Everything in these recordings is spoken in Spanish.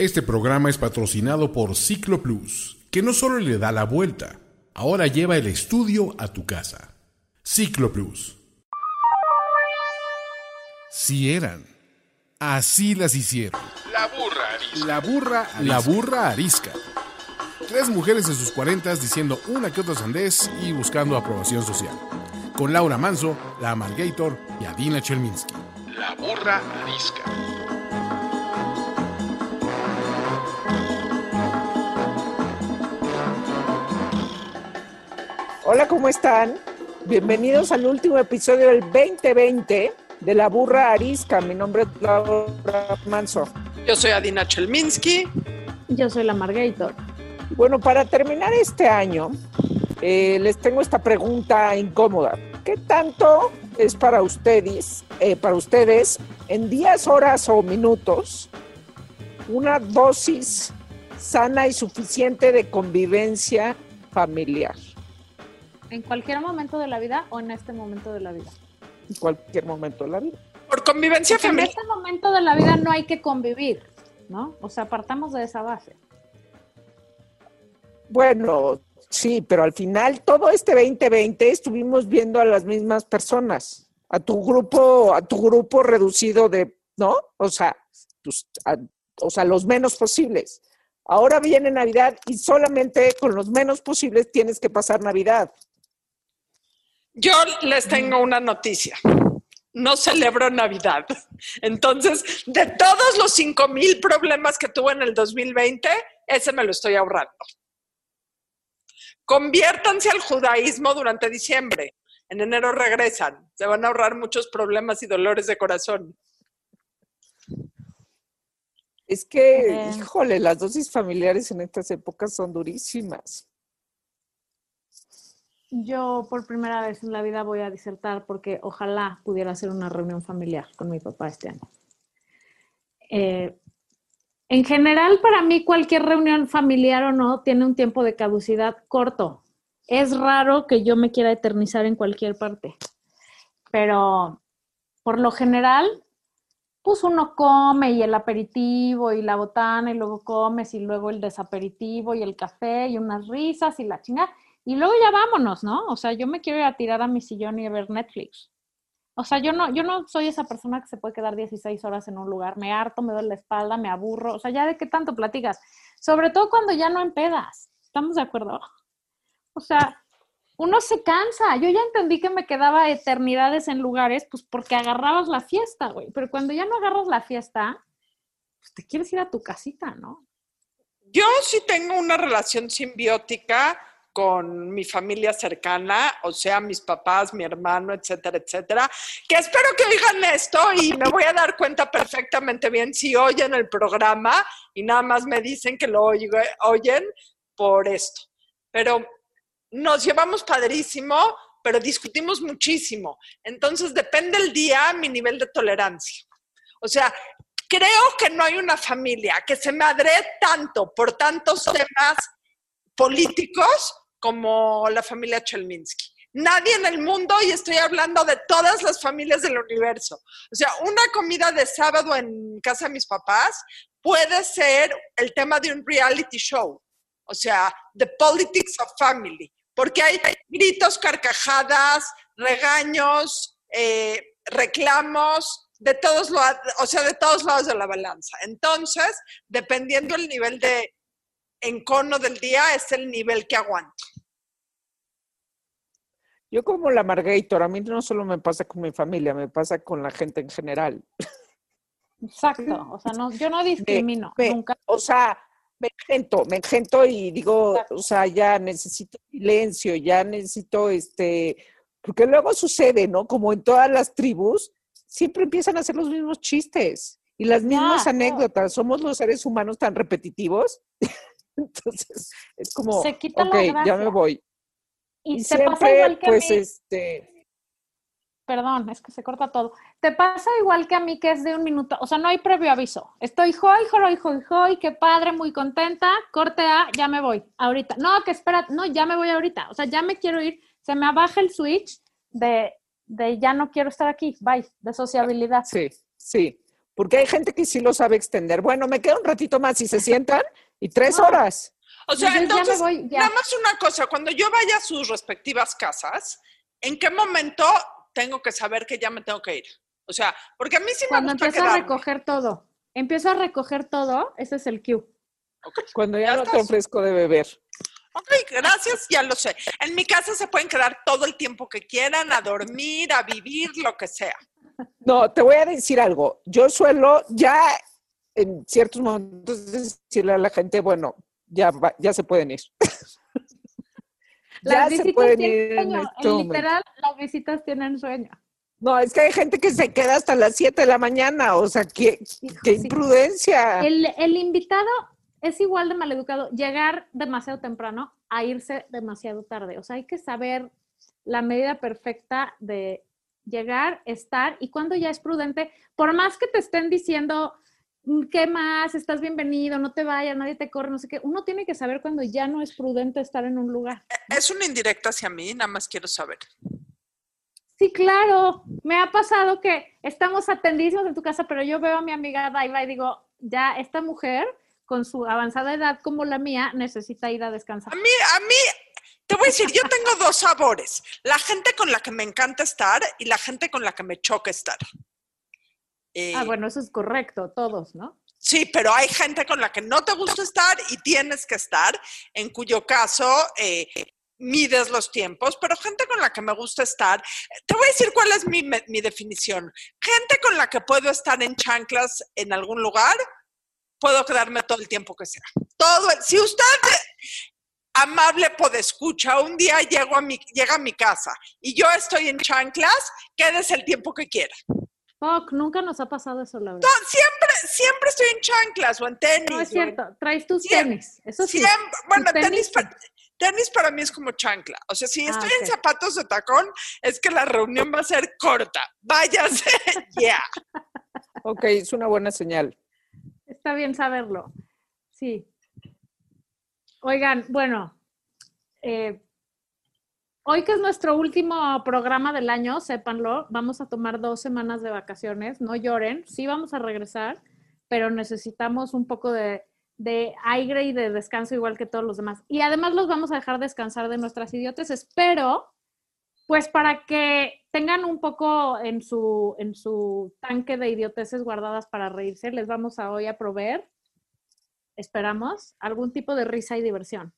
Este programa es patrocinado por Ciclo Plus, que no solo le da la vuelta, ahora lleva el estudio a tu casa. Ciclo Plus. Si eran, así las hicieron. La burra arisca. La burra, la burra arisca. Tres mujeres en sus cuarentas diciendo una que otra sandez y buscando aprobación social. Con Laura Manso, la Amalgator y Adina Chelminsky. La burra arisca. Hola, ¿cómo están? Bienvenidos al último episodio del 2020 de La Burra Arisca. Mi nombre es Laura Manso. Yo soy Adina Chelminsky. Yo soy la Margator. Bueno, para terminar este año, eh, les tengo esta pregunta incómoda. ¿Qué tanto es para ustedes, eh, para ustedes, en días, horas o minutos, una dosis sana y suficiente de convivencia familiar? ¿En cualquier momento de la vida o en este momento de la vida? En cualquier momento de la vida. Por convivencia Porque en familiar. este momento de la vida no hay que convivir, ¿no? O sea, partamos de esa base. Bueno, sí, pero al final todo este 2020 estuvimos viendo a las mismas personas, a tu grupo, a tu grupo reducido de, ¿no? O sea, tus- a- o sea, los menos posibles. Ahora viene Navidad y solamente con los menos posibles tienes que pasar Navidad. Yo les tengo una noticia. No celebro Navidad. Entonces, de todos los 5 mil problemas que tuve en el 2020, ese me lo estoy ahorrando. Conviértanse al judaísmo durante diciembre. En enero regresan. Se van a ahorrar muchos problemas y dolores de corazón. Es que, Eh. híjole, las dosis familiares en estas épocas son durísimas. Yo por primera vez en la vida voy a disertar porque ojalá pudiera hacer una reunión familiar con mi papá este año. Eh, en general, para mí cualquier reunión familiar o no tiene un tiempo de caducidad corto. Es raro que yo me quiera eternizar en cualquier parte, pero por lo general, pues uno come y el aperitivo y la botana y luego comes y luego el desaperitivo y el café y unas risas y la chingada. Y luego ya vámonos, ¿no? O sea, yo me quiero ir a tirar a mi sillón y a ver Netflix. O sea, yo no, yo no soy esa persona que se puede quedar 16 horas en un lugar. Me harto, me duele la espalda, me aburro. O sea, ya de qué tanto platicas. Sobre todo cuando ya no empedas. ¿Estamos de acuerdo? O sea, uno se cansa. Yo ya entendí que me quedaba eternidades en lugares, pues porque agarrabas la fiesta, güey. Pero cuando ya no agarras la fiesta, pues te quieres ir a tu casita, ¿no? Yo sí tengo una relación simbiótica con mi familia cercana, o sea, mis papás, mi hermano, etcétera, etcétera, que espero que oigan esto y me voy a dar cuenta perfectamente bien si oyen el programa y nada más me dicen que lo oyen por esto. Pero nos llevamos padrísimo, pero discutimos muchísimo. Entonces, depende el día mi nivel de tolerancia. O sea, creo que no hay una familia que se madre tanto por tantos temas políticos como la familia Chelminsky. Nadie en el mundo, y estoy hablando de todas las familias del universo. O sea, una comida de sábado en casa de mis papás puede ser el tema de un reality show. O sea, The Politics of Family. Porque hay gritos, carcajadas, regaños, eh, reclamos, de todos, lo- o sea, de todos lados de la balanza. Entonces, dependiendo el nivel de encono del día, es el nivel que aguanto. Yo como la Margator, a mí no solo me pasa con mi familia, me pasa con la gente en general. Exacto. O sea, no, yo no discrimino, me- nunca. O sea, me engento, me engento y digo, o sea, ya necesito silencio, ya necesito este, porque luego sucede, ¿no? Como en todas las tribus, siempre empiezan a hacer los mismos chistes y las mismas anécdotas. Somos los seres humanos tan repetitivos. Entonces, es como, Se quita la ok, ya me voy. Y, Y te pasa siempre, igual que pues, a mí. este, Perdón, es que se corta todo. Te pasa igual que a mí que es de un minuto, o sea, no hay previo aviso. Estoy hoy, hoy, hoy, hoy, qué padre, muy contenta, corte A, ya me voy, ahorita. No, que espera, no, ya me voy ahorita. O sea, ya me quiero ir, se me abaja el switch de, de ya no quiero estar aquí, bye, de sociabilidad. sí, sí. Porque hay gente que sí lo sabe extender. Bueno, me queda un ratito más y se sientan y tres No. horas. O sea, Entonces, ya me entonces, voy, ya. nada más una cosa, cuando yo vaya a sus respectivas casas, ¿en qué momento tengo que saber que ya me tengo que ir? O sea, porque a mí sí me Cuando gusta empiezo a recoger todo. Empiezo a recoger todo, ese es el cue. Cuando ya Ya no te estás. ofrezco de beber. Ok, gracias, ya lo sé. En mi casa se pueden quedar todo el tiempo que quieran, a dormir, a vivir, lo que sea. No, te voy a decir algo. Yo suelo ya en ciertos momentos decirle a la gente, bueno, ya, va- ya se pueden ir. ya Las se visitas pueden ir tienen en sueño. este En literal, las visitas tienen sueño. No, es que hay gente que se queda hasta las 7 de la mañana, o sea, qué, qué Sí. imprudencia. El, el invitado es igual de maleducado llegar demasiado temprano a irse demasiado tarde. O sea, hay que saber la medida perfecta de llegar, estar y cuando ya es prudente, por más que te estén diciendo, "Mm, ¿qué más? Estás bienvenido, no te vayas, nadie te corre, no sé qué. Uno tiene que saber cuando ya no es prudente estar en un lugar. Es una indirecta hacia mí, nada más quiero saber. Sí, claro. Me ha pasado que estamos atendidísimos en tu casa, pero yo veo a mi amiga Daiva y digo, ya esta mujer con su avanzada edad como la mía necesita ir a descansar. A mí, a mí, te voy a decir, yo tengo dos sabores. La gente con la que me encanta estar y la gente con la que me choca estar. Eh, Ah, bueno, eso es correcto, todos, ¿no? Sí, pero hay gente con la que no te gusta estar y tienes que estar, en cuyo caso eh, mides los tiempos, pero gente con la que me gusta estar, te voy a decir cuál es mi, mi definición. Gente con la que puedo estar en chanclas en algún lugar, puedo quedarme todo el tiempo que sea. Todo, el- si usted, amable podescucha, un día llego a mi, llega a mi casa y yo estoy en chanclas, quédese el tiempo que quiera. Fuck, nunca nos ha pasado eso, la verdad. No, siempre, siempre estoy en chanclas o en tenis. No es en- cierto, traes tus Siempre, tenis, eso sí. Siempre, bueno, tenis, tenis, para, tenis para mí es como chancla. O sea, si Ah, estoy en zapatos de tacón, es que la reunión va a ser corta. Váyase ya. Ok, es una buena señal. Está bien saberlo. Sí. Oigan, bueno, eh, hoy que es nuestro último programa del año, sépanlo, vamos a tomar dos semanas de vacaciones, no lloren, sí vamos a regresar, pero necesitamos un poco de, aire y de descanso igual que todos los demás. Y además los vamos a dejar descansar de nuestras idiotes, pero pues para que tengan un poco en su, en su tanque de idioteces guardadas para reírse, les vamos a hoy a proveer, esperamos, algún tipo de risa y diversión.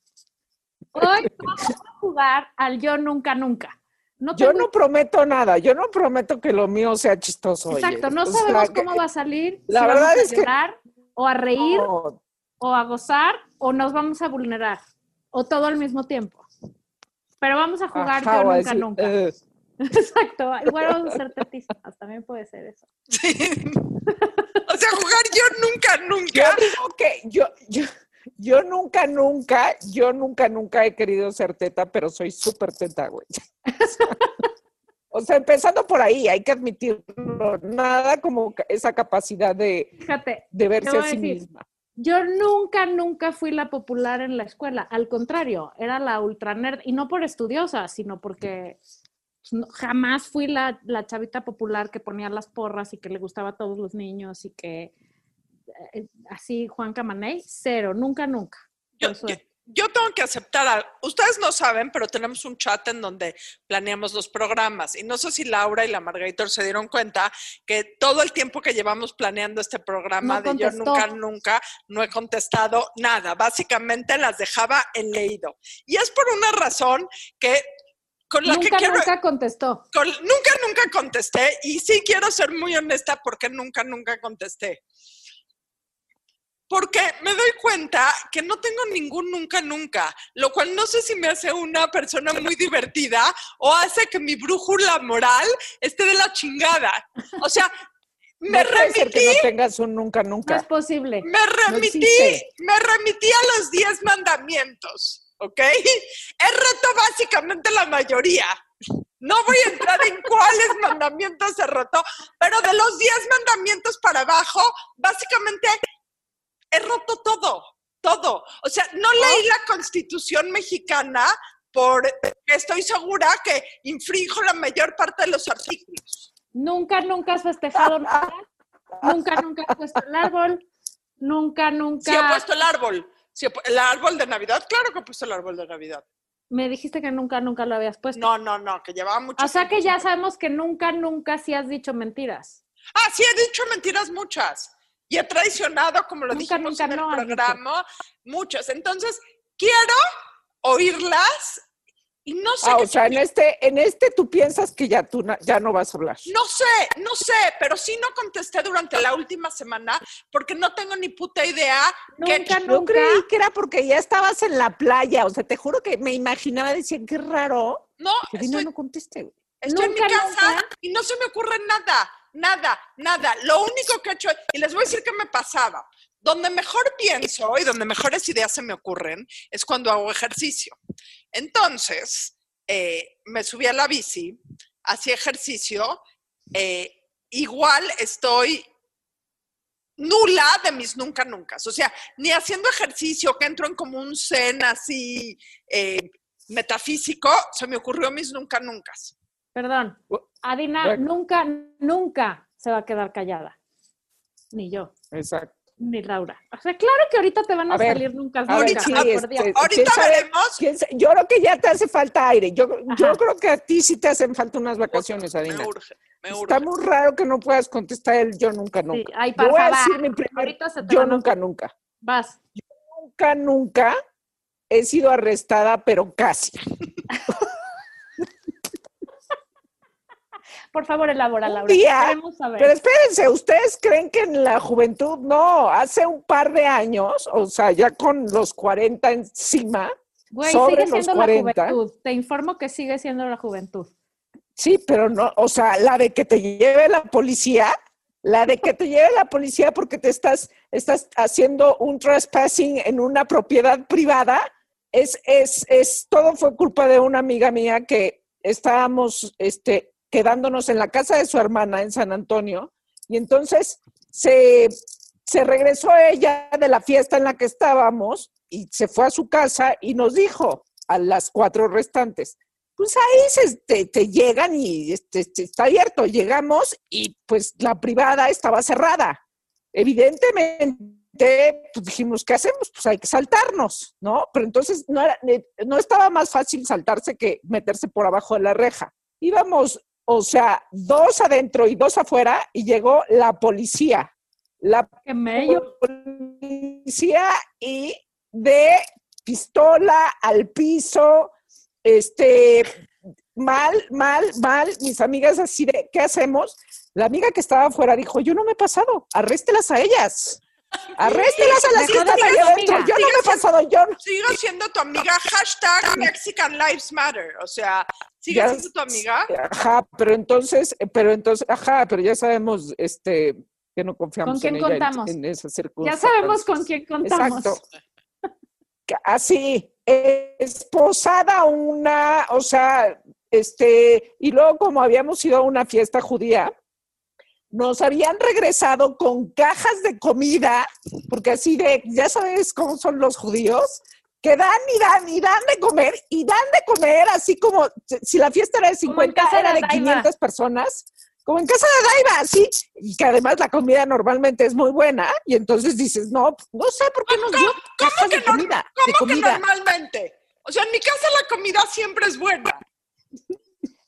Hoy vamos a jugar al yo nunca nunca. No Yo no prometo nada, yo no prometo que lo mío sea chistoso. oye. Exacto, no O sea, sabemos cómo va a salir. la si verdad vamos a es que- o a reír, no, o a gozar, o nos vamos a vulnerar, o todo al mismo tiempo. Pero vamos a jugar ajá, yo nunca decir, nunca. eh, Exacto, igual vamos a ser tetísimas, también puede ser eso. Sí. O sea, jugar yo nunca, Yo nunca. digo que yo, yo, yo nunca, nunca, yo nunca, nunca he querido ser teta, pero soy súper teta, güey. O sea, empezando por ahí, hay que admitirlo. Nada como esa capacidad de, Fíjate, de verse a sí decir, misma. Yo nunca, nunca fui la popular en la escuela. Al contrario, era la ultra nerd. Y no por estudiosa, sino porque pues, jamás fui la, la chavita popular que ponía las porras y que le gustaba a todos los niños y que así Juan Camaney. Cero, nunca, nunca. Yo, yo- yo tengo que aceptar, al- ustedes no saben, pero tenemos un chat en donde planeamos los programas. Y no sé si Laura y la Margaritor se dieron cuenta que todo el tiempo que llevamos planeando este programa No de Yo contestó. Nunca, Nunca, no he contestado nada. Básicamente las dejaba en leído. Y es por una razón que con la Nunca, que quiero... nunca contestó. con- nunca, nunca contesté. Y sí quiero ser muy honesta porque nunca, nunca contesté. Porque me doy cuenta que no tengo ningún nunca, nunca, lo cual no sé si me hace una persona muy divertida o hace que mi brújula moral esté de la chingada. O sea, me no puede ser remití, que no tengas un nunca, No nunca. es posible. me remití, existe. me remití a los 10 mandamientos, ¿ok? He reto básicamente la mayoría. No voy a entrar en cuáles mandamientos se rotó, pero de los 10 mandamientos para abajo, básicamente he roto todo, todo. O sea, no leí la constitución mexicana porque estoy segura que infrinjo la mayor parte de los artículos. Nunca, nunca has festejado nada. Nunca, nunca he puesto el árbol. Nunca, Sí he nunca. puesto el árbol. Sí el árbol de Navidad, claro que he puesto el árbol de Navidad. Me dijiste que nunca, nunca lo habías puesto. No, no, no, que llevaba mucho o sea que ya sabemos que nunca, nunca sí has dicho mentiras. Ah, sí, he dicho mentiras muchas. Y he traicionado, como lo Nunca, dijimos nunca en el no programa, muchas. Entonces, quiero oírlas y no sé Ah, qué o sea, en este, en este tú piensas que ya tú na- ya no vas a hablar. No sé, no sé, pero sí no contesté durante la última semana porque no tengo ni puta idea que Nunca, Yo nunca. creí que era porque ya estabas en la playa, o sea, te juro que me imaginaba, decían, qué raro, no, que estoy, no conteste. güey. estoy en mi Nunca, casa nunca. y no se me ocurre nada, nada, nada. Lo único que he hecho, y les voy a decir qué me pasaba. Donde mejor pienso y donde mejores ideas se me ocurren es cuando hago ejercicio. Entonces, eh, me subí a la bici, hacía ejercicio, eh, igual estoy nula de mis nunca nunca. O sea, ni haciendo ejercicio, que entro en como un zen así eh, metafísico, se me ocurrió mis nunca nunca. Perdón. Adina bueno. nunca, nunca se va a quedar callada. Ni yo, Exacto. ni Laura. O sea, claro que ahorita te van a, A ver, salir nunca ver, nunca. sí, ah, este, Dios. ¿quién Ahorita sabe? veremos. ¿Quién sa- Yo creo que ya te hace falta aire. Yo, yo creo que a ti sí te hacen falta unas vacaciones, Adina. Me urge, me Está urge. muy raro que no puedas contestar el yo nunca, Sí, nunca. ay, Yo voy a decir mi primer Ahorita se te yo nunca, nunca. Vas. Nunca, nunca he sido arrestada, pero casi. Por favor, elabora, Un Laura. día, Queremos saber. Pero espérense, ¿ustedes creen que en la juventud? No, hace un par de años, o sea, ya con los 40 encima, Güey, sobre sigue los siendo 40. la juventud. Te informo que sigue siendo la juventud. sí, pero no, o sea, la de que te lleve la policía, la de que te lleve la policía porque te estás, estás haciendo un trespassing en una propiedad privada, es, es, es, todo fue culpa de una amiga mía que estábamos, este, quedándonos en la casa de su hermana en San Antonio, y entonces se, se regresó ella de la fiesta en la que estábamos y se fue a su casa y nos dijo a las cuatro restantes, pues ahí se, te, llegan y este, este, está abierto. Llegamos y pues la privada estaba cerrada. Evidentemente, pues dijimos, ¿qué hacemos? Pues hay que saltarnos, ¿no? Pero entonces no, era, eh, no estaba más fácil saltarse que meterse por abajo de la reja. Íbamos, o sea, dos adentro y dos afuera y llegó la policía. La policía y de pistola al piso, este, mal, mal, mal, mis amigas así de, ¿qué hacemos? La amiga que estaba afuera dijo, yo no me he pasado, arréstelas a ellas. Arréstelas a las que están ahí digas adentro. Yo no me he pasado, yo no. Sigo siendo tu amiga, hashtag Mexican Lives Matter. O sea, sigue Ya siendo tu amiga. Ajá, pero entonces, pero entonces, ajá, pero ya sabemos, este, que no confiamos ¿Con quién en ella en- contamos? en, esas Ya sabemos con quién contamos. Exacto. Así, esposada una, o sea, este, y luego como habíamos ido a una fiesta judía, nos habían regresado con cajas de comida, porque así de, ya sabes cómo son los judíos, que dan y dan y dan de comer y dan de comer, así como si la fiesta era de Como en 50, casa de era de Daiva. 500 personas, como en casa de Daiva, sí, y que además la comida normalmente es muy buena, y entonces dices, no, no sé por qué nos dio cajas que de no- comida, de ¿Cómo que comida. normalmente? O sea, en mi casa la comida siempre es buena.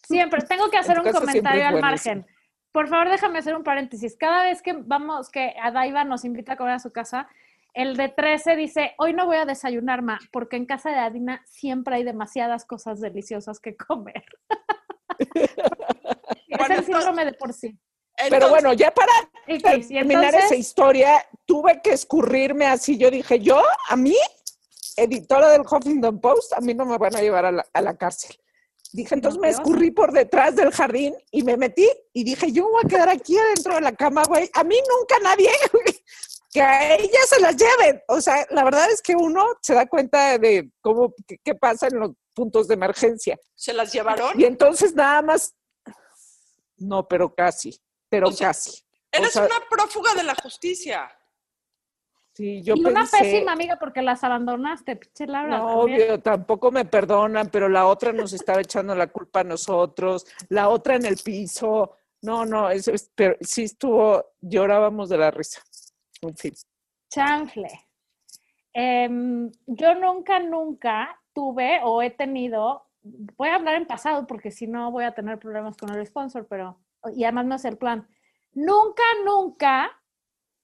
Siempre, tengo que hacer un comentario al margen. Por favor, déjame hacer un paréntesis. Cada vez que vamos, que Adaiva nos invita a comer a su casa, el de 13 dice, hoy no voy a desayunar, ma, porque en casa de Adina siempre hay demasiadas cosas deliciosas que comer. es Bueno, el síndrome de por sí. Pero bueno, ya para y terminar entonces, esa historia, tuve que escurrirme así. Yo dije, yo, a mí, editora del Huffington Post, a mí no me van a llevar a la, a la cárcel. Dije, entonces me escurrí por detrás del jardín y me metí y dije, yo voy a quedar aquí adentro de la cama, güey. A mí nunca nadie, que a ellas se las lleven. O sea, la verdad es que uno se da cuenta de cómo, qué, qué pasa en los puntos de emergencia. ¿se las llevaron? Y entonces nada más, no, pero casi, pero O sea, casi. Eres o sea- una prófuga de la justicia. Sí, yo y una pésima amiga porque las abandonaste, pinche Laura. No, obvio, tampoco me perdonan, pero la otra nos estaba echando la culpa a nosotros, la otra en el piso, No, no, eso es, pero sí estuvo, llorábamos de la risa. En fin. Chanfle. Em, yo nunca, nunca tuve o he tenido, voy a hablar en pasado porque si no voy a tener problemas con el sponsor, pero, y además no es el plan. Nunca, nunca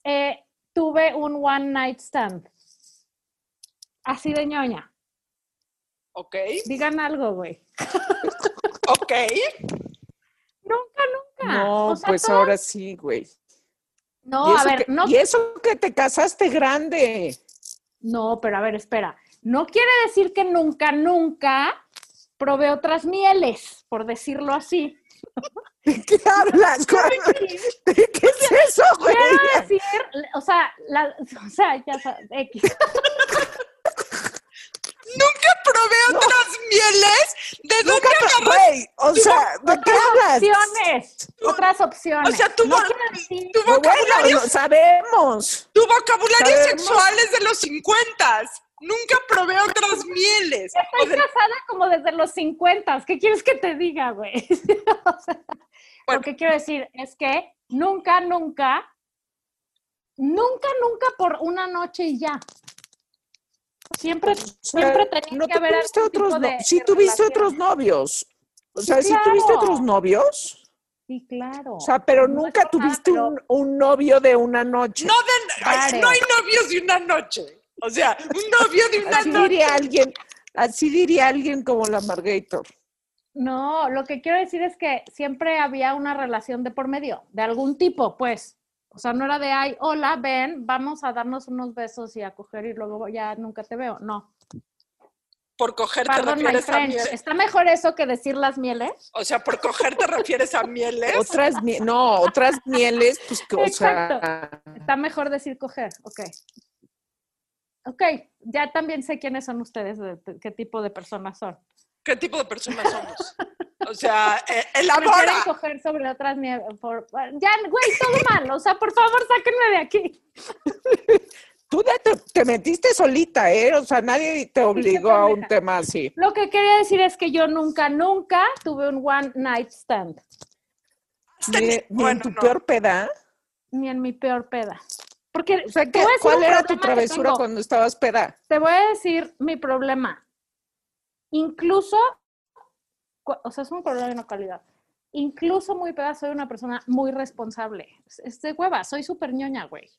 eh, tuve un one night stand. Así de ñoña. ¿Ok? Digan algo, güey. ¿Ok? Nunca, nunca. No, O sea, pues ahora sí, güey. No, a ver, que, no y eso que te casaste grande. No, pero a ver, espera. No quiere decir que nunca, nunca probé otras mieles, por decirlo así. ¿De qué hablas? ¿De qué es eso, güey? Quiero decir, o sea, la- o sea, ya sabes, X. ¿Nunca probé otras mieles? ¿De dónde güey, o sea, ¿de qué Otras hablas? opciones, otras opciones. O sea, tu, No vo- tu No, bueno, vocabulario, lo sabemos. tu vocabulario sabemos. sexual es de los 50. Nunca probé otras mieles. O Estoy de- casada como desde los 50. ¿Qué quieres que te diga, güey? O sea, Bueno. Lo que quiero decir es que nunca, nunca, nunca, nunca por una noche y ya. Siempre, siempre tenía no que haber tuviste algún tipo otros, no- de- sí de tuviste relación. otros novios. O Sí, sea, sí tuviste claro. otros novios. Sí, claro. O sea, pero No nunca nada, tuviste pero- un, un novio de una noche. No, de- ay, Claro. no hay novios de una noche. O sea, un novio de una Así noche. diría alguien, así diría alguien como la Margator. No, lo que quiero decir es que siempre había una relación de por medio, de algún tipo, pues. O sea, no era de, ay, hola, ven, vamos a darnos unos besos y a coger y luego ya nunca te veo. No. Por coger te Perdón, my refieres a mieles. ¿Está mejor eso que decir las mieles? O sea, por coger te refieres a mieles. Otras, mie- no, otras mieles, pues que, o sea, Está mejor decir coger, ok. Ok, ya también sé quiénes son ustedes, de- de qué tipo de personas son. ¿Qué tipo de personas somos? O sea, eh, elabora. coger sobre otras. Por... Ya, güey, todo mal. O sea, por favor, sáquenme de aquí. tú ya te, te metiste solita, ¿eh? O sea, nadie te obligó a un tema así. Lo que quería decir es que yo nunca, nunca tuve un one night stand, Ni, ni en tu no. peor peda. ni en mi peor peda. Porque O sea, te ¿qué- voy a decir ¿cuál era tu travesura cuando estabas peda? Te voy a decir mi problema. Incluso, o sea, es un problema de una calidad. Incluso muy peda, soy una persona muy responsable. Es- de hueva, soy súper ñoña, güey.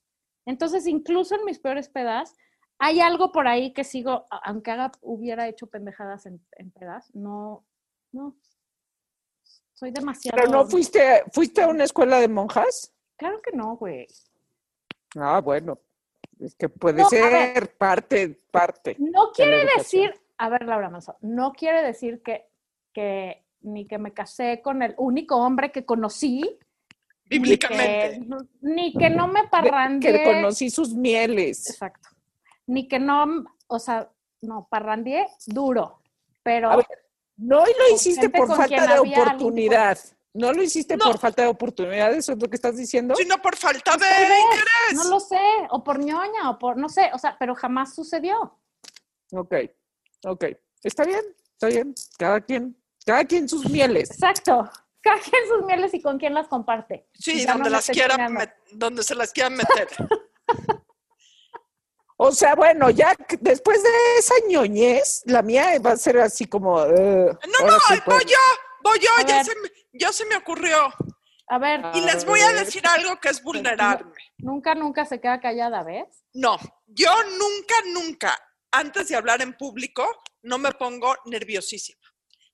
Entonces, incluso en mis peores pedas, hay algo por ahí que sigo, aunque haga, hubiera hecho pendejadas en, en pedas, no, no. Soy demasiado. Pero no fuiste, fuiste a una escuela de monjas. Claro que no, güey. Ah, bueno. Es que puede No, ser ver. parte, parte. No quiere decir, a ver, Laura Manso, no quiere decir que, que ni que me casé con el único hombre que conocí, ni Bíblicamente. que, ni que no me parrandeé. Que conocí sus mieles. Exacto. Ni que no, o sea, no, parrandeé duro, pero A ver, No, y lo hiciste por falta de oportunidad. No lo hiciste No. por falta de oportunidad, eso es lo que estás diciendo. Sino por falta de interés. no lo sé, o por ñoña, o por, no sé, o sea, pero jamás sucedió. Ok, ok. Está bien, está bien. Cada quien, cada quien sus mieles. Exacto. Cada quien sus mieles y con quién las comparte. Sí, no donde las quiera met- donde se las quieran meter. O sea, bueno, ya después de esa ñoñez, la mía va a ser así como. uh, No, no, sí voy yo, voy yo, A ya ver. se, me, ya se me ocurrió. A ver. Y les voy a decir algo que es vulnerarme. nunca, nunca se queda callada, ¿ves? No, yo nunca, nunca, antes de hablar en público, no me pongo nerviosísima.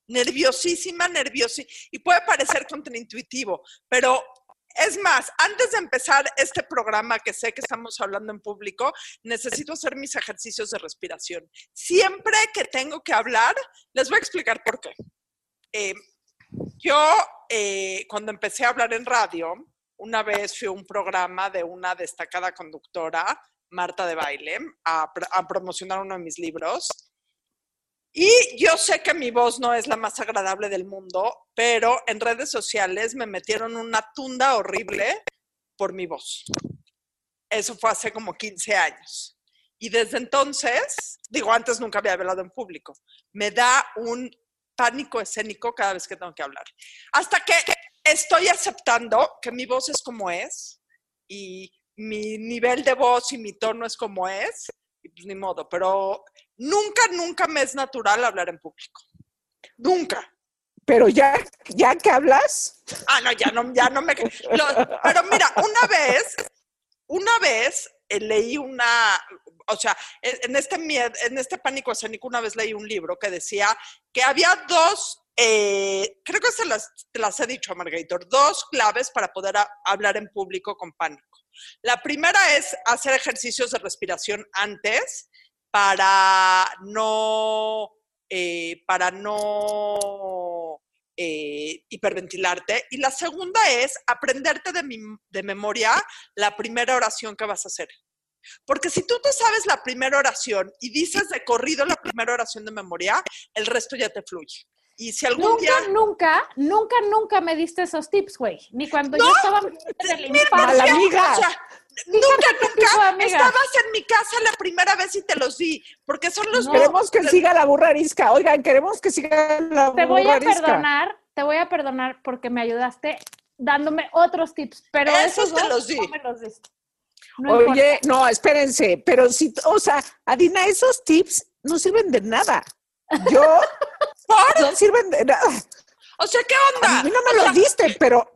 Nerviosísima, nerviosísima. Y puede parecer contraintuitivo, pero es más, antes de empezar este programa que sé que estamos hablando en público, necesito hacer mis ejercicios de respiración. Siempre que tengo que hablar, les voy a explicar por qué. Eh, yo, eh, cuando empecé a hablar en radio, una vez fui a un programa de una destacada conductora, Marta de Baile, a, a promocionar uno de mis libros. Y yo sé que mi voz no es la más agradable del mundo, pero en redes sociales me metieron una tunda horrible por mi voz. Eso fue hace como 15 años. Y desde entonces, digo, antes nunca había hablado en público, me da un pánico escénico cada vez que tengo que hablar. Hasta que estoy aceptando que mi voz es como es y mi nivel de voz y mi tono es como es, y pues ni modo, pero nunca, nunca me es natural hablar en público. Nunca. Pero ya, ya que hablas, Ah, no, ya no, ya no me. lo- pero mira, una vez, una vez eh, leí una, o sea, en en este, mie- en este pánico escénico, una vez leí un libro que decía que había dos, eh, creo que se las, te las he dicho, Margator, dos claves para poder a- hablar en público con pánico. La primera es hacer ejercicios de respiración antes para no, eh, para no eh, hiperventilarte. Y la segunda es aprenderte de, de memoria la primera oración que vas a hacer. Porque si tú te sabes la primera oración y dices de corrido la primera oración de memoria, el resto ya te fluye. Y si algún Nunca, día... nunca, nunca, nunca me diste esos tips, güey. Ni cuando yo estaba en el mala infarto. amiga. O sea, nunca, nunca estabas en mi casa la primera vez y te los di, porque son los No. queremos que siga la burra arisca. Oigan, queremos que siga la Te voy burra a arisca. perdonar, te voy a perdonar porque me ayudaste dándome otros tips, pero Esos esos te dos los di. no me los diste. No importa. Oye, no, espérense, pero si, o sea, Adina, esos tips no sirven de nada. Yo no sirven de nada. O sea, ¿qué onda? A mí no me O sea, los diste, pero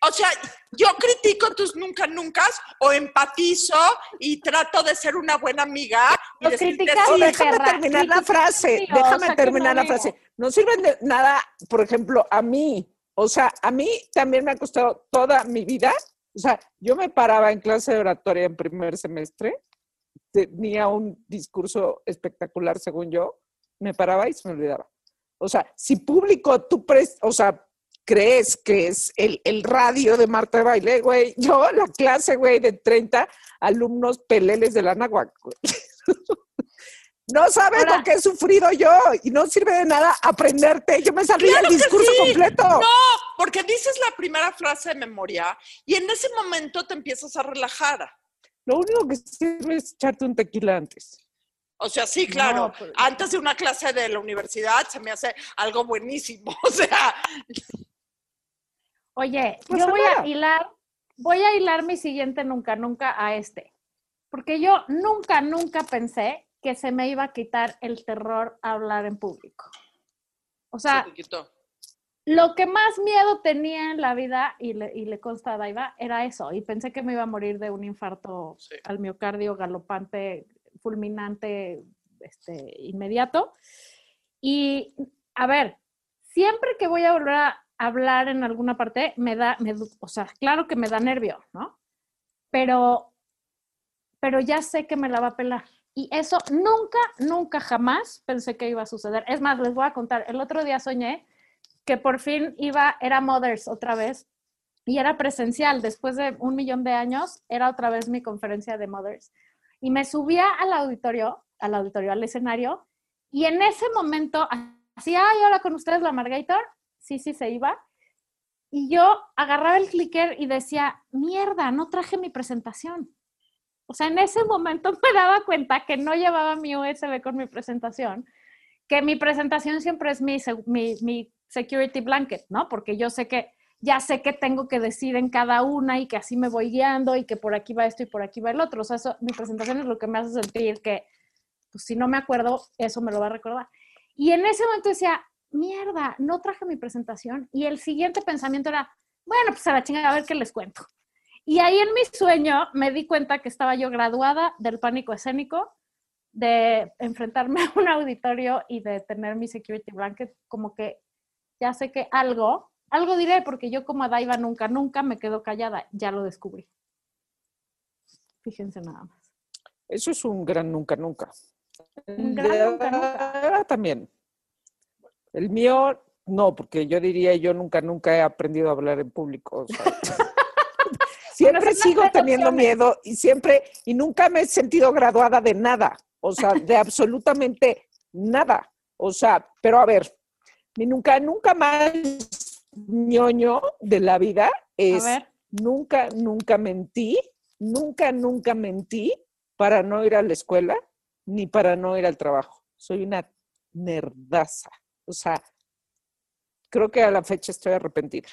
O sea, yo critico tus nunca nunca o empatizo y trato de ser una buena amiga. Y Los decirte, criticas y déjame perra, terminar la frase, tío, déjame o sea, que terminar no la frase. No sirven de nada, por ejemplo, a mí. O sea, a mí también me ha costado toda mi vida. O sea, yo me paraba en clase de oratoria en primer semestre, tenía un discurso espectacular, según yo, me paraba y se me olvidaba. O sea, si público tú pres, o sea, crees que es el, el radio de Marta de Baile, güey, yo la clase, güey, de 30 alumnos peleles de la náhuatl. No sabes Ahora- lo que he sufrido yo y no sirve de nada aprenderte. Yo me sabía Claro el discurso sí. completo. No, porque dices la primera frase de memoria y en ese momento te empiezas a relajar. Lo único que sirve es echarte un tequila antes. O sea, sí, claro. No, pues- Antes de una clase de la universidad se me hace algo buenísimo. O sea, Oye, No yo voy a hilar, voy a hilar mi siguiente nunca, nunca a este. Porque yo nunca, nunca pensé que se me iba a quitar el terror a hablar en público. O sea, se te quitó. lo que más miedo tenía en la vida, y le, y le consta a Daiva, era eso. Y pensé que me iba a morir de un infarto Sí. al miocardio galopante, fulminante, este, inmediato. Y, a ver, siempre que voy a volver a hablar en alguna parte, me da, o sea, claro que me da nervio, ¿no? Pero, pero ya sé que me la va a pelar. Y eso nunca, nunca, jamás pensé que iba a suceder. Es más, les voy a contar, el otro día soñé que por fin iba, era Mothers otra vez, y era presencial, después de un millón de años, era otra vez mi conferencia de Mothers. Y me subía al auditorio, al auditorio, al escenario, y en ese momento, así, ay, hola con ustedes la Margator, sí, sí, se iba, y yo agarraba el clicker y decía, mierda, no traje mi presentación. O sea, en ese momento me daba cuenta que no llevaba mi USB con mi presentación, que mi presentación siempre es mi, mi, mi security blanket, ¿no? Porque yo sé que ya sé que tengo que decir en cada una y que así me voy guiando y que por aquí va esto y por aquí va el otro. O sea, eso, mi presentación es lo que me hace sentir que, pues si no me acuerdo, eso me lo va a recordar. Y en ese momento decía, mierda, no traje mi presentación. Y el siguiente pensamiento era, bueno, pues a la chingada, a ver qué les cuento. Y ahí en mi sueño me di cuenta que estaba yo graduada del pánico escénico, de enfrentarme a un auditorio y de tener mi security blanket, como que ya sé que algo, algo diré, porque yo como a Daiva nunca, nunca me quedo callada, ya lo descubrí. Fíjense nada más. Eso es un gran nunca, nunca. Un gran nunca, nunca. Ah, También. El mío, no, porque yo diría, yo nunca, nunca he aprendido a hablar en público. o sea. siempre Bueno, sigo teniendo opciones. miedo y siempre, y nunca me he sentido graduada de nada. O sea, de absolutamente nada. O sea, pero a ver, mi nunca, nunca más ñoño de la vida es nunca, nunca mentí, nunca, nunca mentí para no ir a la escuela ni para no ir al trabajo. Soy una nerdaza. O sea, creo que a la fecha estoy arrepentida.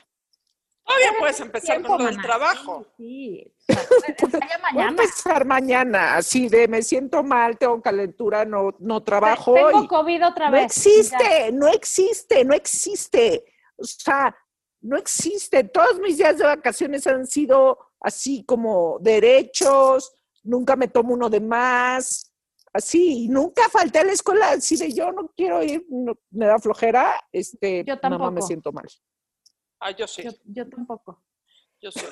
Todavía puedes empezar tiempo, con maná. trabajo. Sí, sí. O sea, ensaya Voy a mañana. empezar mañana, así de me siento mal, tengo calentura, no, no trabajo. Tengo y- COVID otra no vez. existe, no existe, no existe. O sea, no existe. Todos mis días de vacaciones han sido así como derechos, nunca me tomo uno de más, así, y nunca falté a la escuela, así de yo no quiero ir, no- me da flojera, este, Yo nada más me tampoco. siento mal. Ah, yo sí. Yo, yo tampoco. yo sí.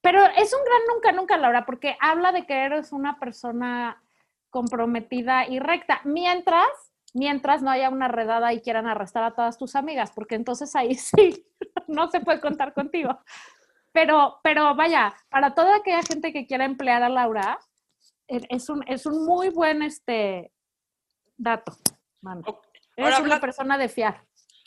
Pero es un gran nunca, nunca, Laura, porque habla de que eres una persona comprometida y recta. Mientras, mientras no haya una redada y quieran arrestar a todas tus amigas, porque entonces ahí sí, no se puede contar contigo. Pero, pero vaya, para toda aquella gente que quiera emplear a Laura, e- es un, es un muy buen este dato, mano. Ok. Eres Ahora una persona de fiar.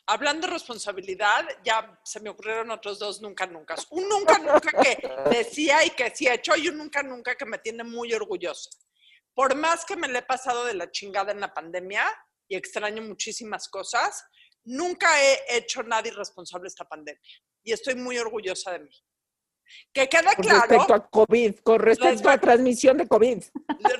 Hablando de responsabilidad, ya se me ocurrieron otros dos nunca nunca. Un nunca nunca que decía y que sí he hecho y un nunca nunca que me tiene muy orgullosa. Por más que me le he pasado de la chingada en la pandemia y extraño muchísimas cosas, nunca he hecho nada irresponsable esta pandemia. Y estoy muy orgullosa de mí. Que quede Con claro, respecto a COVID, con respecto a transmisión de COVID.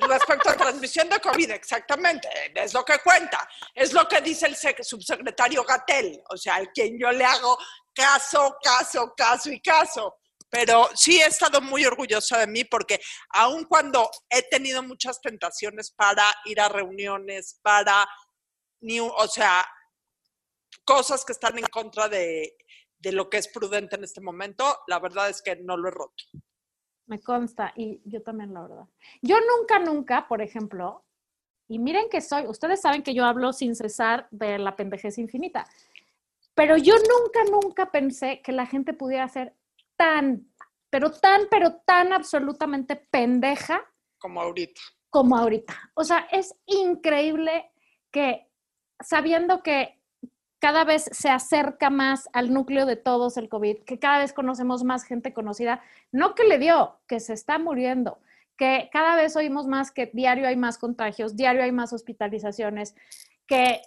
respecto a transmisión de COVID, exactamente, es lo que cuenta, es lo que dice el sec- subsecretario Gatel, o sea, al quien yo le hago caso, caso, caso y caso. Pero sí he estado muy orgullosa de mí porque aun cuando he tenido muchas tentaciones para ir a reuniones, para, ni o sea, cosas que están en contra de, de lo que es prudente en este momento, la verdad es que no lo he roto. Me consta, y yo también, la verdad. Yo nunca, nunca, por ejemplo, y miren que soy, ustedes saben que yo hablo sin cesar de la pendejez infinita, pero yo nunca, nunca pensé que la gente pudiera ser tan, pero tan, pero tan absolutamente pendeja Como ahorita. como ahorita. O sea, es increíble que sabiendo que cada vez se acerca más al núcleo de todos el COVID, que cada vez conocemos más gente conocida, no que le dio, que se está muriendo, que cada vez oímos más que diario hay más contagios, diario hay más hospitalizaciones, que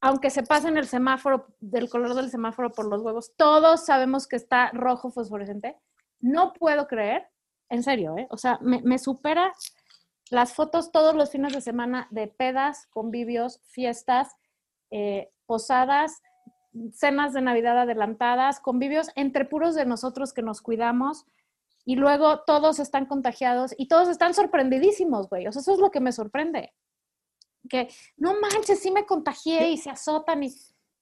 aunque se pasen el semáforo, del color del semáforo por los huevos, todos sabemos que está rojo fosforescente. No puedo creer, en serio, ¿eh? O sea, me, me supera las fotos todos los fines de semana de pedas, convivios, fiestas, eh, posadas, cenas de Navidad adelantadas, convivios entre puros de nosotros que nos cuidamos y luego todos están contagiados y todos están sorprendidísimos, güey. O sea, eso es lo que me sorprende. Que no manches, sí me contagié y se azotan y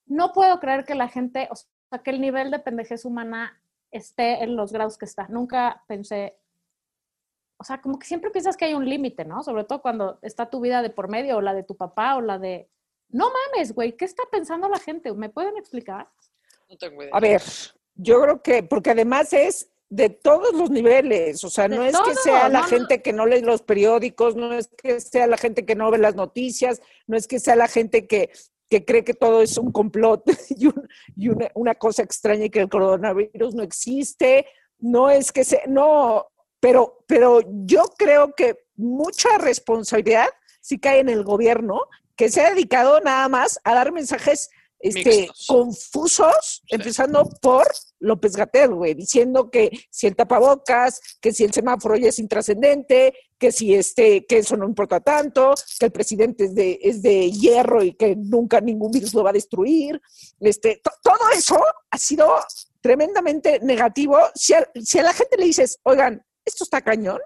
no puedo creer que la gente, o sea, que el nivel de pendejez humana esté en los grados que está. Nunca pensé o sea, como que siempre piensas que hay un límite, ¿no? Sobre todo cuando está tu vida de por medio o la de tu papá o la de... No mames, güey, ¿qué está pensando la gente? ¿Me pueden explicar? No tengo idea. A ver, yo creo que, porque además es de todos los niveles, o sea, De no es que sea la no, no. gente que no lee los periódicos, no es que sea la gente que no ve las noticias, no es que sea la gente que, que cree que todo es un complot y, un- y una, una cosa extraña y que el coronavirus no existe, no es que sea, no, pero, pero yo creo que mucha responsabilidad sí cae en el gobierno, que se ha dedicado nada más a dar mensajes este, confusos, Sí. empezando por López Gatel, güey, diciendo que si el tapabocas, que si el semáforo ya es intrascendente, que si este, que eso no importa tanto, que el presidente es de, es de hierro y que nunca ningún virus lo va a destruir. Este, to- todo eso ha sido tremendamente negativo. Si a, si a la gente le dices, oigan, esto está cañón,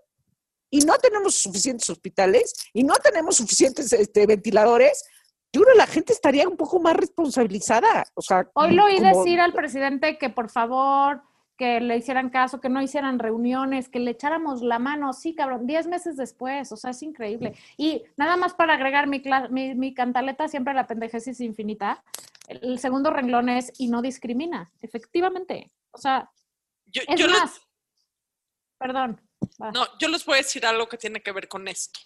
y no tenemos suficientes hospitales, y no tenemos suficientes este, ventiladores, yo creo que la gente estaría un poco más responsabilizada. O sea, Hoy lo oí como- decir al presidente que por favor, que le hicieran caso, que no hicieran reuniones, que le echáramos la mano. Sí, cabrón, diez meses después, o sea, es increíble. Y nada más para agregar mi, mi, mi cantaleta, siempre la pendejez es infinita. El, el segundo renglón es y no discrimina, efectivamente. O sea, Yo, es yo más, perdón. No, yo les voy a decir algo que tiene que ver con esto.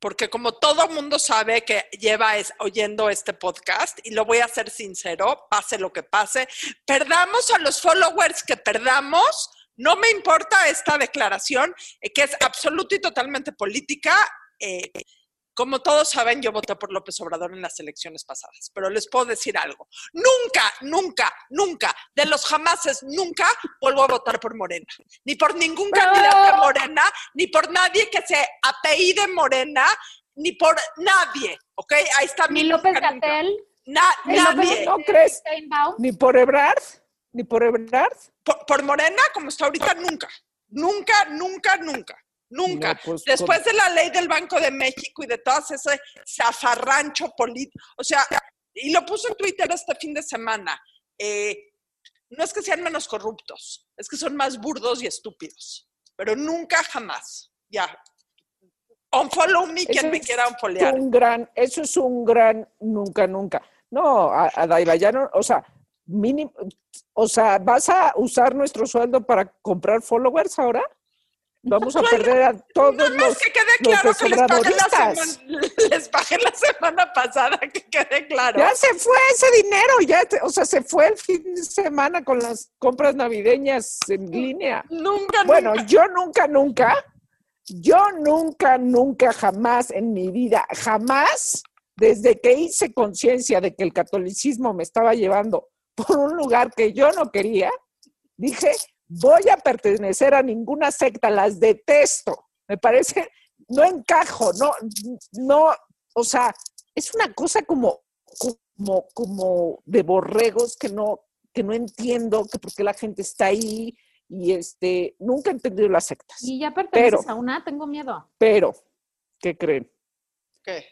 Porque como todo mundo sabe que lleva oyendo este podcast, y lo voy a hacer sincero, pase lo que pase, perdamos a los followers que perdamos, no me importa esta declaración, eh, que es absoluta y totalmente política, eh, Como todos saben, yo voté por López Obrador en las elecciones pasadas, pero les puedo decir algo. Nunca, nunca, nunca, de los jamases, nunca vuelvo a votar por Morena. Ni por ningún candidato de Morena, ni por nadie que se apellide Morena, ni por nadie, ¿ok? Ahí está mi Ni López. Gatel. Na- ni nadie. ¿No crees? Ni por Ebrard, ni por Ebrard. Por, por Morena, como está ahorita, nunca. Nunca, nunca, nunca. Nunca. No, pues, Después de la ley del Banco de México y de todas ese zafarrancho político. O sea, y lo puso en Twitter este fin de semana. eh, no es que sean menos corruptos, es que son más burdos y estúpidos. Pero nunca, jamás. Ya. Unfollow me Eso quien me quiera unfollow. un gran, eso es un gran nunca, nunca. No, a, a Daiva ya no, o sea, mínimo, o sea, ¿vas a usar nuestro sueldo para comprar followers ahora? Vamos a perder a todos Nada más los, que quede claro que les pagué, la semana, les pagué la semana pasada, que quede claro. Ya se fue ese dinero, ya, o sea, se fue el fin de semana con las compras navideñas en línea. Nunca, Bueno, nunca. yo nunca, nunca, yo nunca, nunca, jamás en mi vida, jamás, desde que hice conciencia de que el catolicismo me estaba llevando por un lugar que yo no quería, dije, voy a pertenecer a ninguna secta, las detesto. Me parece, no encajo, no, no, o sea, es una cosa como, como, como de borregos que no, que no entiendo, que por qué la gente está ahí y este, nunca he entendido las sectas. Y ya perteneces Pero- a una, tengo miedo. Pero, ¿qué creen? ¿Qué?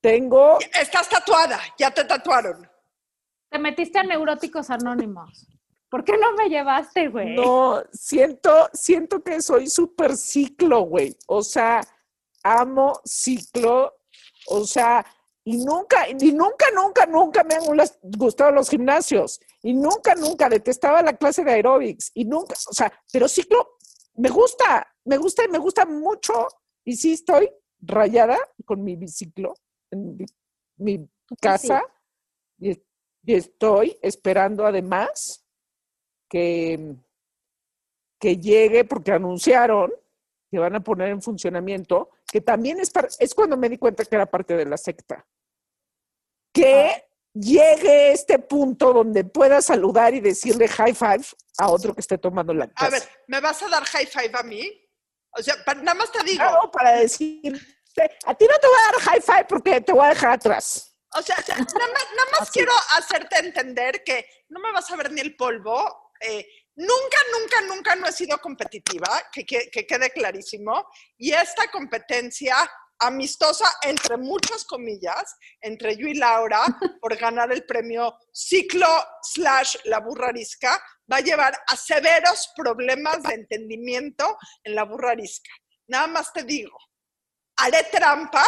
Tengo, Estás tatuada, ya te tatuaron. Te metiste a neuróticos anónimos. ¿Por qué no me llevaste, güey? no, siento, siento que soy súper ciclo, güey. O sea, amo ciclo, o sea, y nunca, y nunca, nunca, nunca me han gustado los gimnasios. Y nunca, nunca detestaba la clase de aeróbics. Y nunca, o sea, pero ciclo me gusta, me gusta y me gusta mucho. Y sí estoy rayada con mi biciclo en mi, mi casa. Y, y estoy esperando además que, que llegue, porque anunciaron que van a poner en funcionamiento, que también es, es cuando me di cuenta que era parte de la secta. Que llegue este punto donde pueda saludar y decirle high five a otro que esté tomando la A clase. ver, ¿me vas a dar high five a mí? O sea, nada más te digo. Claro, para decirte, a ti no te voy a dar high five porque te voy a dejar atrás. O sea, nada más, nada más quiero hacerte entender que no me vas a ver ni el polvo. Eh, nunca, nunca, nunca no he sido competitiva, que, que- que quede clarísimo. Y esta competencia amistosa, entre muchas comillas, entre yo y Laura, por ganar el premio Ciclo slash La Burra Arisca, va a llevar a severos problemas de entendimiento en La Burra Arisca. Nada más te digo, haré trampa.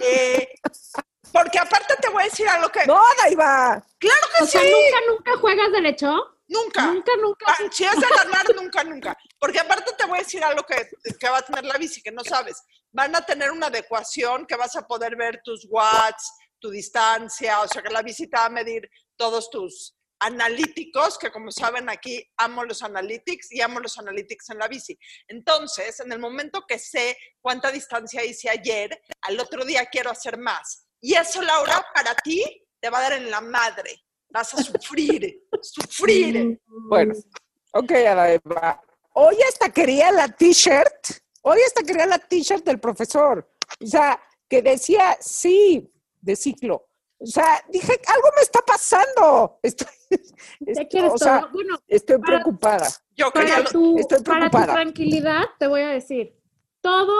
eh, porque aparte te voy a decir algo que No, Daiva. claro que O sí, sea, nunca, nunca juegas derecho. nunca. Nunca, nunca. Ah, si es de ganar, nunca, nunca. Porque aparte te voy a decir algo que, que va a tener la bici, que no sabes. Van a tener una adecuación que vas a poder ver tus watts, tu distancia, o sea que la bici te va a medir todos tus analíticos, que como saben aquí amo los analytics y amo los analytics en la bici. Entonces, en el momento que sé cuánta distancia hice ayer, al otro día quiero hacer más. Y eso, Laura, para ti te va a dar en la madre. Vas a sufrir, sufrir. Bueno, ok, Daiva. Hoy hasta quería la t-shirt. Hoy hasta quería la t-shirt del profesor. O sea, que decía sí, de ciclo. O sea, dije, algo me está pasando. Estoy, ¿Ya quieres o sea, todo? Bueno, estoy para- preocupada. Yo quería para tu, estoy para tu preocupada. tranquilidad, te voy a decir, todo,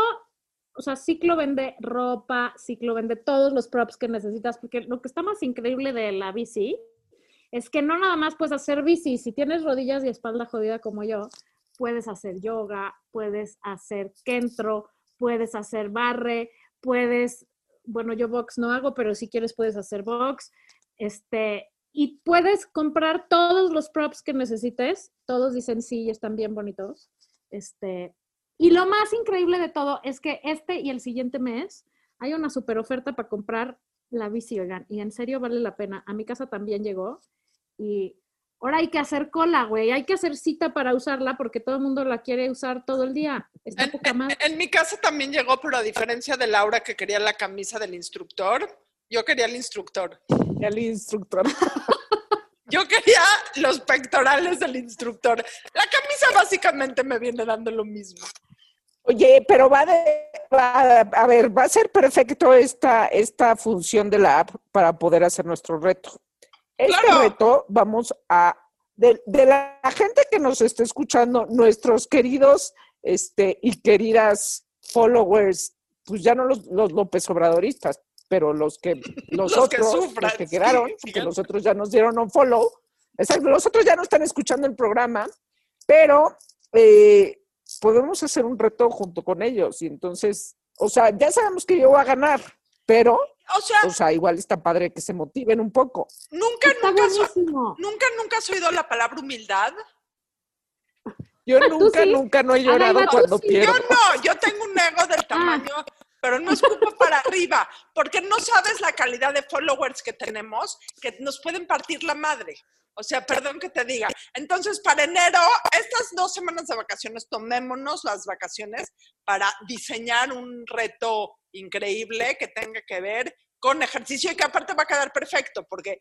o sea, Ciclo vende ropa, Ciclo vende todos los props que necesitas, porque lo que está más increíble de la bici es que no nada más puedes hacer bici, si tienes rodillas y espalda jodida como yo, puedes hacer yoga, puedes hacer kentro, puedes hacer barre, puedes, bueno, yo box no hago, pero si quieres puedes hacer box, este, y puedes comprar todos los props que necesites, todos dicen sí están bien bonitos, este, y lo más increíble de todo es que este y el siguiente mes hay una super oferta para comprar la bici, oigan, y en serio vale la pena. A mi casa también llegó y Ahora hay que hacer cola, güey. Hay que hacer cita para usarla porque todo el mundo la quiere usar todo el día. Está En, poca en- madre. en mi casa también llegó, pero a diferencia de Laura que quería la camisa del instructor, yo quería el instructor. El instructor. Yo quería los pectorales del instructor. La camisa básicamente me viene dando lo mismo. Oye, pero va de, va- a ver, va a ser perfecto esta, esta función de la app para poder hacer nuestro reto. Este Claro. reto vamos a, de, de la gente que nos está escuchando, nuestros queridos este, y queridas followers, pues ya no los, los López Obradoristas, pero los que los, Los que otros, sufran, los que quedaron, sí, que ya. los otros ya nos dieron un follow. Exacto, los otros ya no están escuchando el programa, pero eh, podemos hacer un reto junto con ellos. Y entonces, o sea, ya sabemos que yo voy a ganar, pero, O sea, o sea, igual está padre que se motiven un poco. nunca, Está nunca, so- nunca, nunca has oído la palabra humildad. Yo Tú nunca, sí. nunca no he llorado cuando sí. pierdo. Yo no, yo tengo un ego del tamaño, pero no escupo para arriba, porque no sabes la calidad de followers que tenemos que nos pueden partir la madre. O sea, perdón que te diga. Entonces, para enero, estas dos semanas de vacaciones, tomémonos las vacaciones para diseñar un reto increíble que tenga que ver con ejercicio y que aparte va a quedar perfecto, porque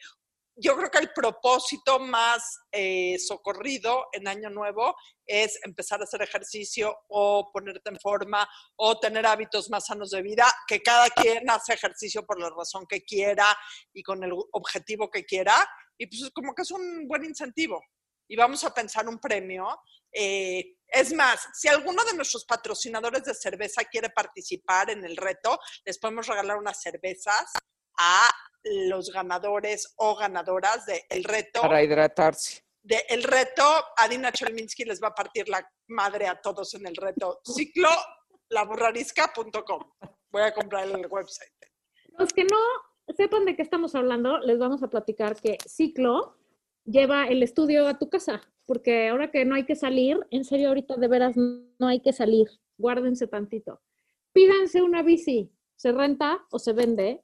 yo creo que el propósito más eh, socorrido en Año Nuevo es empezar a hacer ejercicio o ponerte en forma o tener hábitos más sanos de vida, que cada quien hace ejercicio por la razón que quiera y con el objetivo que quiera. Y pues como que es un buen incentivo. Y vamos a pensar un premio. Eh, es más, si alguno de nuestros patrocinadores de cerveza quiere participar en el reto, les podemos regalar unas cervezas a los ganadores o ganadoras del reto Para hidratarse. de el reto, Adina Chelminsky les va a partir la madre a todos en el reto. Ciclo laburrarisca.com. Voy a comprar el website. Los que no sepan de qué estamos hablando, les vamos a platicar que Ciclo lleva el estudio a tu casa, porque ahora que no hay que salir, en serio, ahorita de veras no hay que salir. Guárdense tantito. Pídanse una bici, se renta o se vende,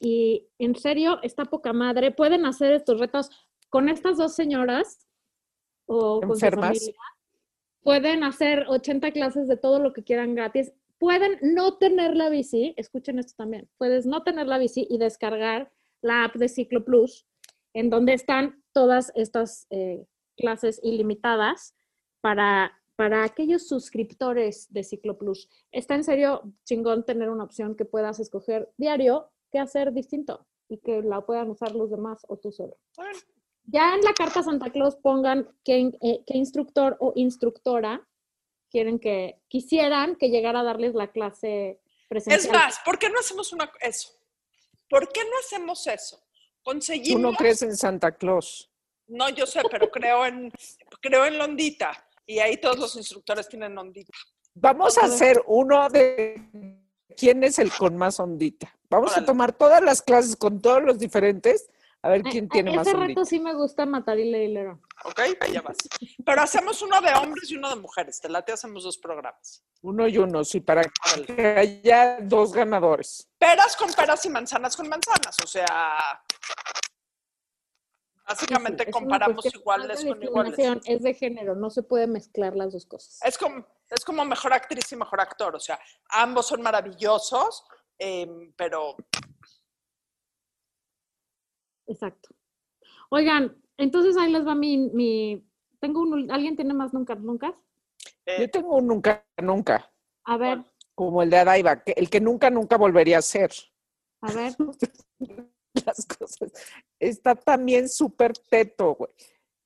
y en serio, está poca madre. Pueden hacer estos retos con estas dos señoras o con su familia. Pueden hacer 80 clases de todo lo que quieran gratis. Pueden no tener la bici, escuchen esto también, puedes no tener la bici y descargar la app de Ciclo Plus, en donde están todas estas eh, clases ilimitadas para, para aquellos suscriptores de Ciclo Plus. Está en serio chingón tener una opción que puedas escoger diario qué hacer distinto y que la puedan usar los demás o tú solo. Ya en la carta Santa Claus pongan qué, eh, qué instructor o instructora quieren que quisieran que llegara a darles la clase presencial. Es más, ¿por qué no hacemos una, eso? ¿Por qué no hacemos eso? Tú Conseguimos. no crees en Santa Claus. No, yo sé, pero creo en, creo en Londita. Y ahí todos los instructores tienen Londita. Vamos a Vamos a hacer uno de quién es el con más ondita. Vamos a tomar todas las clases con todos los diferentes, a ver quién tiene más Ese reto sí me gusta matar y leilero. ¿Ok? Ya vas. Pero hacemos uno de hombres y uno de mujeres. Te late, hacemos dos programas. Uno y uno, sí, para que haya dos ganadores. Peras con peras y manzanas con manzanas. O sea, básicamente Sí, sí, comparamos iguales con iguales. Es de género, no se puede mezclar las dos cosas. Es como, es como mejor actriz y mejor actor. O sea, ambos son maravillosos, em, pero Exacto. Oigan, entonces ahí les va mi, mi tengo un, ¿alguien tiene más nunca, nunca? eh, Yo tengo un nunca, nunca, A ver, como el de Adaiva, que, el que nunca, nunca volvería a ser. a ver. Las cosas. Está también súper teto, güey.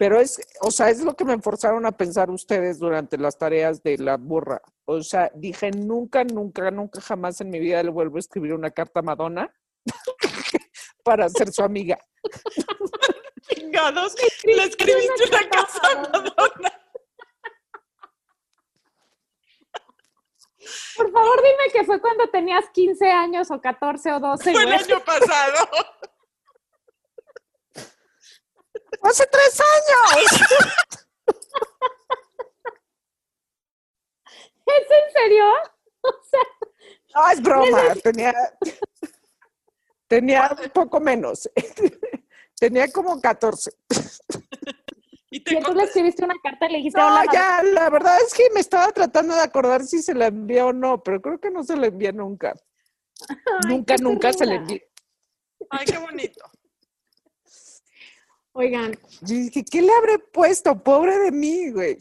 Pero es, o sea, es lo que me forzaron a pensar ustedes durante las tareas de la burra. O sea, dije, nunca, nunca, nunca jamás en mi vida le vuelvo a escribir una carta a Madonna para ser su amiga. chingados, le escribiste una casa a Madonna. Por favor, dime que fue cuando tenías 15 años o 14 o 12. Fue el año pasado. ¡Hace tres años! ¿Es en serio? O sea, No, es broma. Tenía, tenía un poco menos. Tenía como 14. Y entonces le escribiste una carta y le dijiste, No, hola, mamá". ya, la verdad es que me estaba tratando de acordar si se la envió o no, pero creo que no se la envié nunca. Ay, nunca, nunca se la envié. Ay, qué bonito. Oigan, Yo dije, ¿qué le habré puesto? Pobre de mí, güey.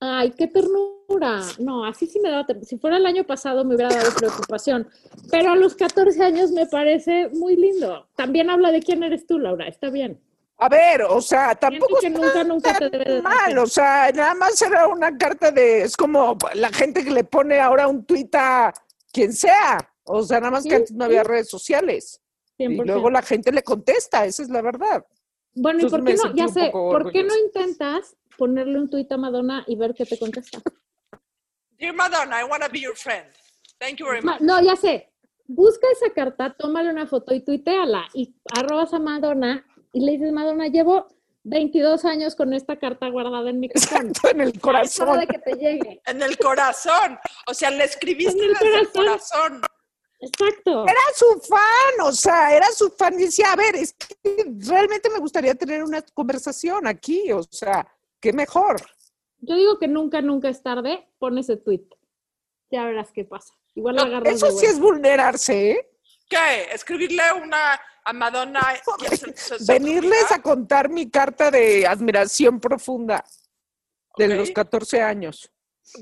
ay, qué ternura. No, así sí me daba, ter- si fuera el año pasado me hubiera dado preocupación, pero a los 14 años me parece muy lindo. También habla de quién eres tú, Laura, está bien. A ver, o sea, tampoco que nunca, nunca te debe de mal, o sea, nada más era una carta de, es como la gente que le pone ahora un tuit a quien sea, o sea, nada más Sí, que antes no había redes sociales. Y 100%. luego la gente le contesta, esa es la verdad. Bueno, ¿y por qué no? Ya sé, ¿por qué no intentas ponerle un tuit a Madonna y ver qué te contesta? Dear Madonna, I want to be your friend. Thank you very Ma- much. no, ya sé. Busca esa carta, tómale una foto y tuiteala y arrobas a Madonna y le dices, Madonna, llevo 22 años con esta carta guardada en mi. Exacto, en el corazón. de que te llegue. En el corazón. O sea, le escribiste En el desde el corazón. Exacto. Era su fan, o sea, era su fan. Y decía, a ver, es que realmente me gustaría tener una conversación aquí, o sea, qué mejor. Yo digo que nunca, nunca es tarde, pon ese tweet. Ya verás qué pasa. Igual lo No, agarras Eso de sí es vulnerarse, ¿eh? ¿Qué? ¿Escribirle una a Madonna? Venirles a contar mi carta de admiración profunda de los 14 años.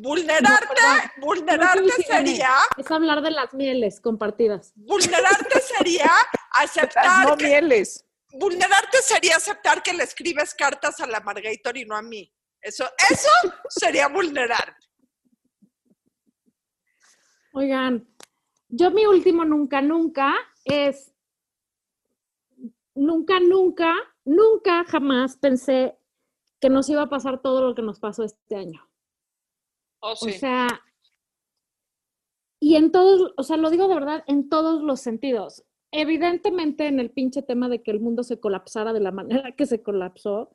Vulnerarte, No, vulnerarte sería, Es hablar de las mieles compartidas. vulnerarte sería Las aceptar no que, mieles. vulnerarte sería aceptar que le escribes cartas a la Margator y no a mí. Eso, eso sería vulnerar. Oigan, yo mi último nunca, nunca es, nunca, nunca, nunca jamás pensé que nos iba a pasar todo lo que nos pasó este año. Oh, O sea, y en todos, o sea, lo digo de verdad, en todos los sentidos. Evidentemente en el pinche tema de que el mundo se colapsara de la manera que se colapsó,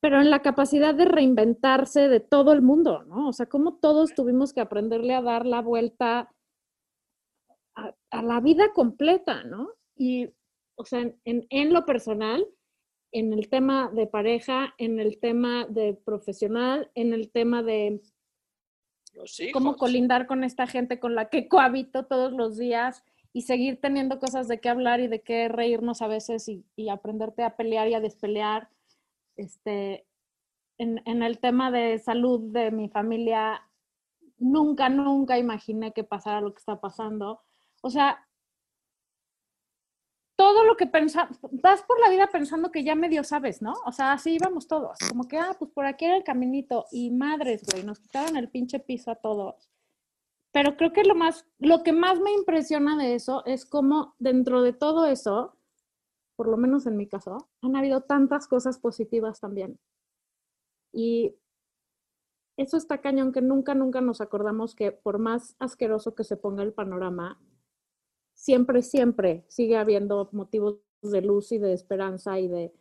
pero en la capacidad de reinventarse de todo el mundo, ¿no? O sea, cómo todos tuvimos que aprenderle a dar la vuelta a, a la vida completa, ¿no? Y, o sea, en, en lo personal, en el tema de pareja, en el tema de profesional, en el tema de. Cómo colindar con esta gente con la que cohabito todos los días y seguir teniendo cosas de qué hablar y de qué reírnos a veces y, y aprenderte a pelear y a despelear. Este, en, en el tema de salud de mi familia, nunca, nunca imaginé que pasara lo que está pasando. O sea, todo lo que pensas, vas por la vida pensando que ya medio sabes, ¿no? O sea, así íbamos todos, como que, ah, pues por aquí era el caminito y madres, güey, nos quitaron el pinche piso a todos. Pero creo que lo más, lo que más me impresiona de eso es cómo dentro de todo eso, por lo menos en mi caso, han habido tantas cosas positivas también. Y eso está cañón que nunca, nunca nos acordamos que por más asqueroso que se ponga el panorama, siempre, siempre sigue habiendo motivos de luz y de esperanza y de,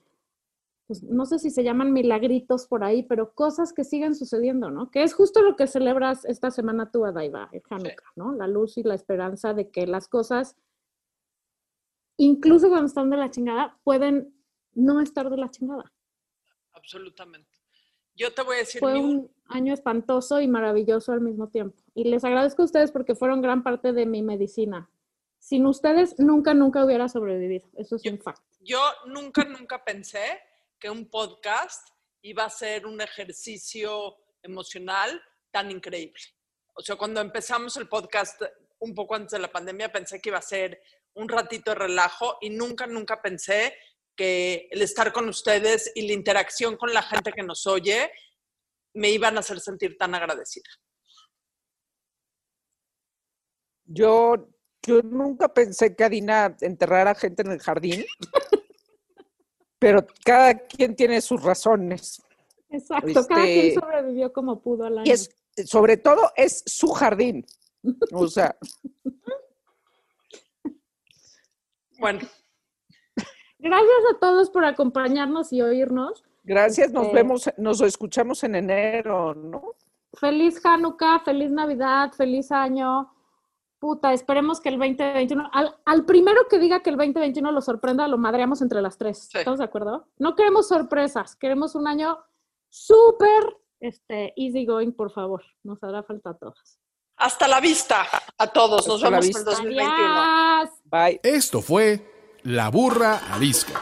pues, no sé si se llaman milagritos por ahí, pero cosas que siguen sucediendo, ¿no? Que es justo lo que celebras esta semana tú, Adaiva, el Hanukkah, ¿no? La luz y la esperanza de que las cosas, incluso cuando están de la chingada, pueden no estar de la chingada. Absolutamente. Yo te voy a decir Fue mi un año espantoso y maravilloso al mismo tiempo. Y les agradezco a ustedes porque fueron gran parte de mi medicina. Sin ustedes, nunca, nunca hubiera sobrevivido. Eso es un fact. Yo nunca, nunca pensé que un podcast iba a ser un ejercicio emocional tan increíble. O sea, cuando empezamos el podcast un poco antes de la pandemia, pensé que iba a ser un ratito de relajo y nunca, nunca pensé que el estar con ustedes y la interacción con la gente que nos oye me iban a hacer sentir tan agradecida. Yo, yo nunca pensé que Adina enterrara gente en el jardín, pero cada quien tiene sus razones. Exacto. Cada quien Este, sobrevivió como pudo al año. Y es, sobre todo, es su jardín. O sea, Bueno, Gracias a todos por acompañarnos y oírnos. gracias, nos Este- vemos, nos escuchamos en enero, ¿no? Feliz Hanukkah, feliz Navidad, feliz año. Puta, esperemos que el 2021, al, al primero que diga que el 2021 lo sorprenda, lo madreamos entre las tres. Sí. ¿Estamos de acuerdo? No queremos sorpresas, queremos un año súper este, easy going, por favor. Nos hará falta a todos. Hasta la vista a todos. Nos Hasta vemos en vista. 2021. Adiós. Bye. Esto fue La Burra Arisca.